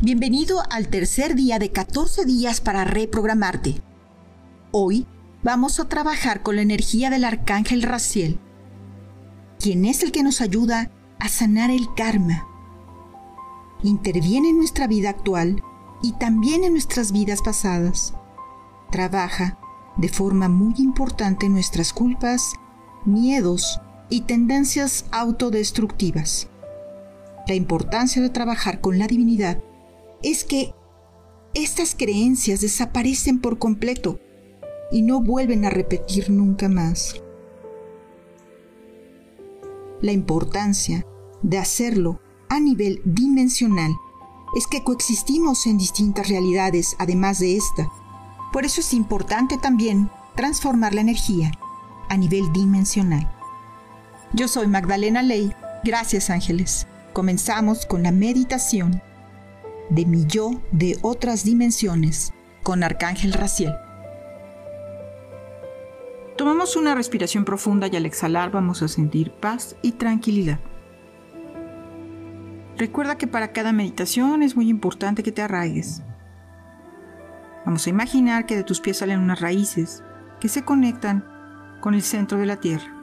Bienvenido al tercer día de 14 días para reprogramarte. Hoy vamos a trabajar con la energía del arcángel Raciel, quien es el que nos ayuda a sanar el karma. Interviene en nuestra vida actual y también en nuestras vidas pasadas. Trabaja de forma muy importante nuestras culpas, miedos y tendencias autodestructivas. La importancia de trabajar con la divinidad es que estas creencias desaparecen por completo y no vuelven a repetir nunca más. La importancia de hacerlo a nivel dimensional es que coexistimos en distintas realidades además de esta. Por eso es importante también transformar la energía a nivel dimensional. Yo soy Magdalena Ley. Gracias ángeles. Comenzamos con la meditación de mi yo de otras dimensiones con Arcángel Raciel. Tomamos una respiración profunda y al exhalar vamos a sentir paz y tranquilidad. Recuerda que para cada meditación es muy importante que te arraigues. Vamos a imaginar que de tus pies salen unas raíces que se conectan con el centro de la Tierra.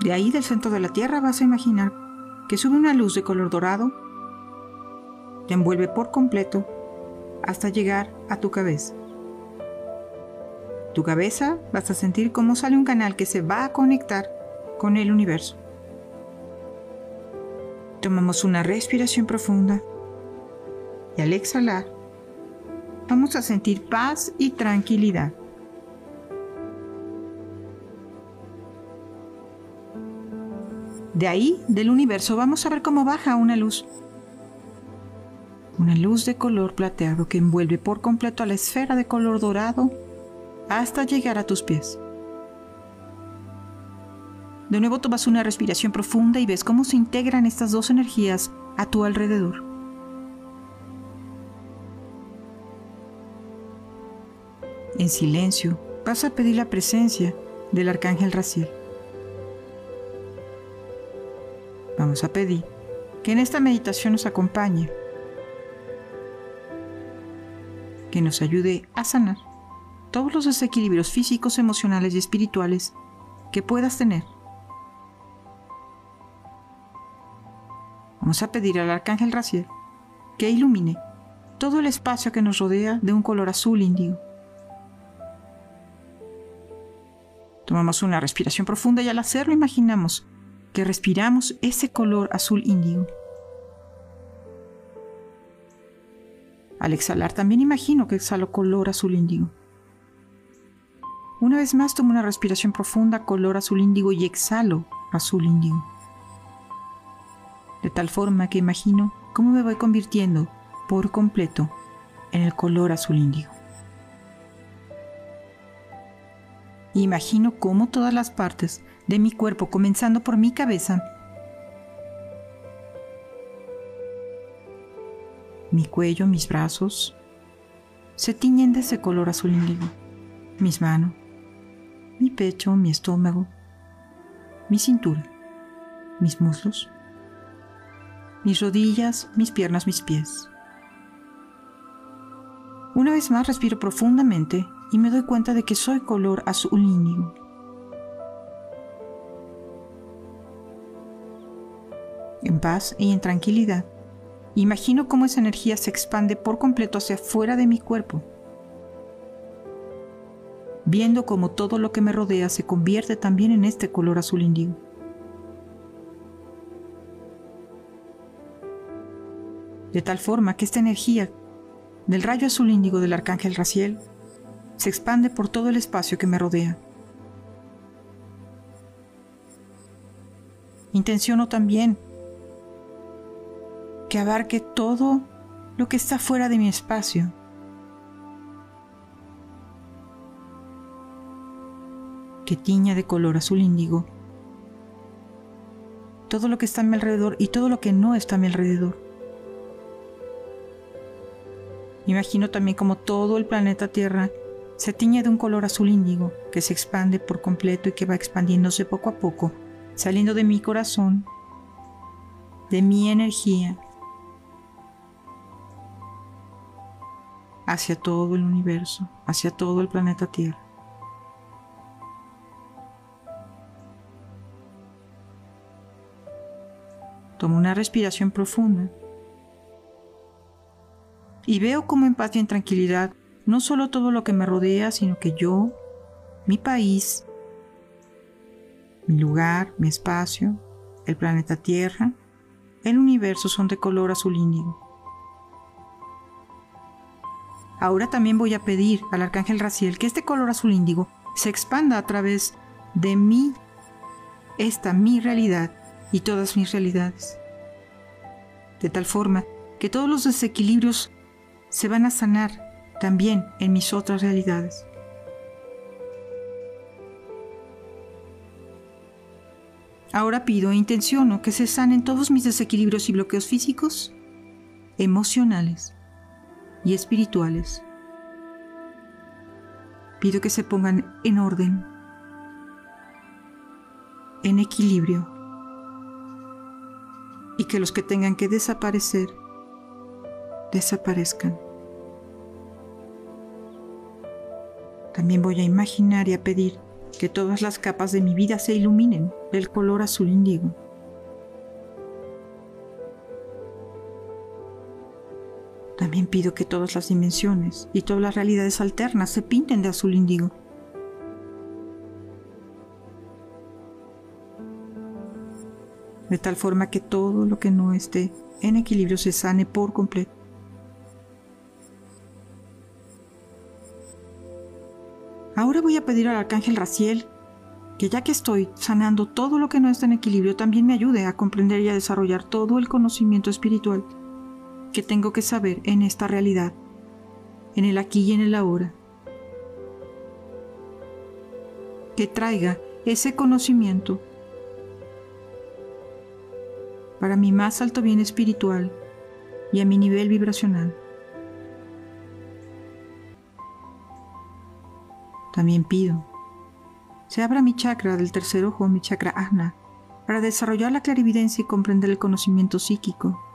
De ahí del centro de la Tierra vas a imaginar que sube una luz de color dorado te envuelve por completo hasta llegar a tu cabeza. Tu cabeza vas a sentir cómo sale un canal que se va a conectar con el universo. Tomamos una respiración profunda y al exhalar vamos a sentir paz y tranquilidad. De ahí, del universo, vamos a ver cómo baja una luz una luz de color plateado que envuelve por completo a la esfera de color dorado hasta llegar a tus pies. De nuevo tomas una respiración profunda y ves cómo se integran estas dos energías a tu alrededor. En silencio vas a pedir la presencia del arcángel Raciel. Vamos a pedir que en esta meditación nos acompañe que nos ayude a sanar todos los desequilibrios físicos, emocionales y espirituales que puedas tener. Vamos a pedir al arcángel Raciel que ilumine todo el espacio que nos rodea de un color azul índigo. Tomamos una respiración profunda y al hacerlo imaginamos que respiramos ese color azul índigo. Al exhalar también imagino que exhalo color azul índigo. Una vez más tomo una respiración profunda, color azul índigo y exhalo azul índigo. De tal forma que imagino cómo me voy convirtiendo por completo en el color azul índigo. Imagino cómo todas las partes de mi cuerpo, comenzando por mi cabeza, Mi cuello, mis brazos se tiñen de ese color azul índigo. Mis manos, mi pecho, mi estómago, mi cintura, mis muslos, mis rodillas, mis piernas, mis pies. Una vez más respiro profundamente y me doy cuenta de que soy color azul índigo. En paz y en tranquilidad Imagino cómo esa energía se expande por completo hacia afuera de mi cuerpo, viendo cómo todo lo que me rodea se convierte también en este color azul índigo. De tal forma que esta energía del rayo azul índigo del arcángel Raciel se expande por todo el espacio que me rodea. Intenciono también que abarque todo lo que está fuera de mi espacio. Que tiña de color azul índigo todo lo que está a mi alrededor y todo lo que no está a mi alrededor. Imagino también como todo el planeta Tierra se tiñe de un color azul índigo que se expande por completo y que va expandiéndose poco a poco, saliendo de mi corazón, de mi energía hacia todo el universo, hacia todo el planeta Tierra. Tomo una respiración profunda y veo como en paz y en tranquilidad no solo todo lo que me rodea, sino que yo, mi país, mi lugar, mi espacio, el planeta Tierra, el universo son de color azul índigo. Ahora también voy a pedir al arcángel Raciel que este color azul índigo se expanda a través de mí, esta mi realidad y todas mis realidades. De tal forma que todos los desequilibrios se van a sanar también en mis otras realidades. Ahora pido e intenciono que se sanen todos mis desequilibrios y bloqueos físicos, emocionales y espirituales. Pido que se pongan en orden, en equilibrio, y que los que tengan que desaparecer, desaparezcan. También voy a imaginar y a pedir que todas las capas de mi vida se iluminen del color azul índigo. Pido que todas las dimensiones y todas las realidades alternas se pinten de azul índigo. De tal forma que todo lo que no esté en equilibrio se sane por completo. Ahora voy a pedir al arcángel Raciel que ya que estoy sanando todo lo que no está en equilibrio, también me ayude a comprender y a desarrollar todo el conocimiento espiritual que tengo que saber en esta realidad, en el aquí y en el ahora. Que traiga ese conocimiento para mi más alto bien espiritual y a mi nivel vibracional. También pido, se abra mi chakra del tercer ojo, mi chakra ajna, para desarrollar la clarividencia y comprender el conocimiento psíquico.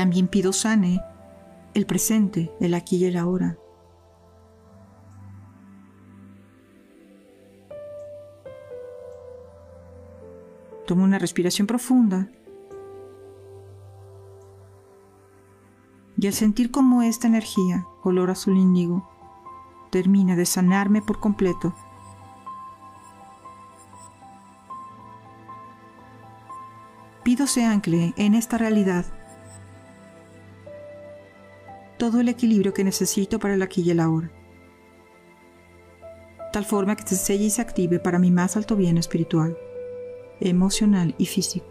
También pido sane el presente, el aquí y el ahora. Tomo una respiración profunda y al sentir cómo esta energía, color azul índigo, termina de sanarme por completo, pido se ancle en esta realidad todo el equilibrio que necesito para el aquí y el ahora, tal forma que se selle y se active para mi más alto bien espiritual, emocional y físico.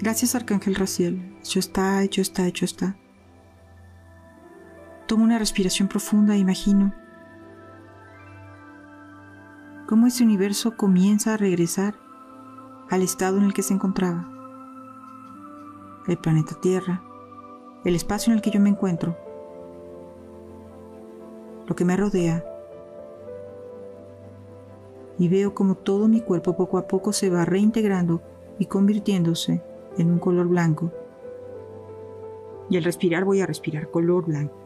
Gracias, Arcángel Raciel. Hecho está, hecho está, hecho está. Tomo una respiración profunda e imagino cómo este universo comienza a regresar al estado en el que se encontraba. El planeta Tierra, el espacio en el que yo me encuentro, lo que me rodea, y veo como todo mi cuerpo poco a poco se va reintegrando y convirtiéndose en un color blanco. Y al respirar voy a respirar color blanco.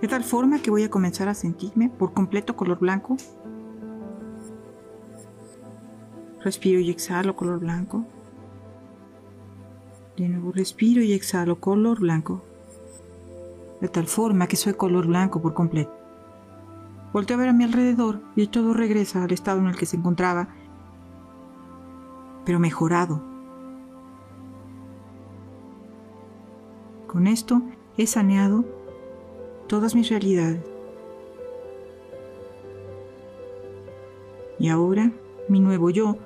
De tal forma que voy a comenzar a sentirme por completo color blanco. Respiro y exhalo color blanco. De nuevo respiro y exhalo color blanco. De tal forma que soy color blanco por completo. Volteo a ver a mi alrededor y todo regresa al estado en el que se encontraba pero mejorado. Con esto he saneado todas mis realidades. Y ahora mi nuevo yo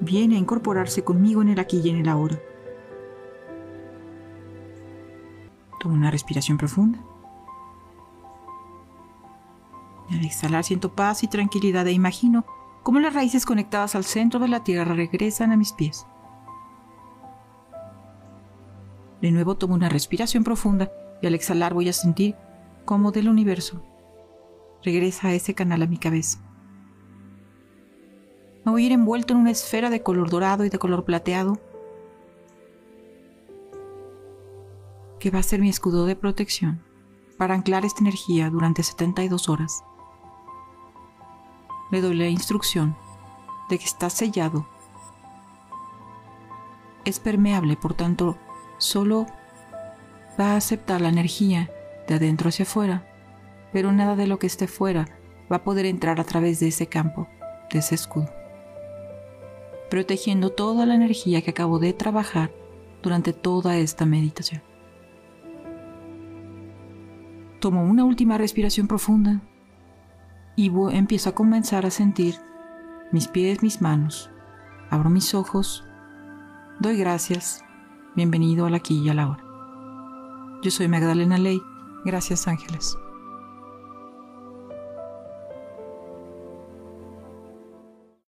viene a incorporarse conmigo en el aquí y en el ahora. Tomo una respiración profunda. Al exhalar siento paz y tranquilidad e imagino cómo las raíces conectadas al centro de la tierra regresan a mis pies. De nuevo tomo una respiración profunda y al exhalar voy a sentir cómo del universo regresa ese canal a mi cabeza. A ir envuelto en una esfera de color dorado y de color plateado que va a ser mi escudo de protección para anclar esta energía durante 72 horas. Le doy la instrucción de que está sellado. Es permeable, por tanto, solo va a aceptar la energía de adentro hacia afuera, pero nada de lo que esté fuera va a poder entrar a través de ese campo, de ese escudo, protegiendo toda la energía que acabo de trabajar durante toda esta meditación. Tomo una última respiración profunda y empiezo a comenzar a sentir mis pies, mis manos. Abro mis ojos, doy gracias, bienvenido al aquí y a la hora. Yo soy Magdalena Ley, gracias ángeles.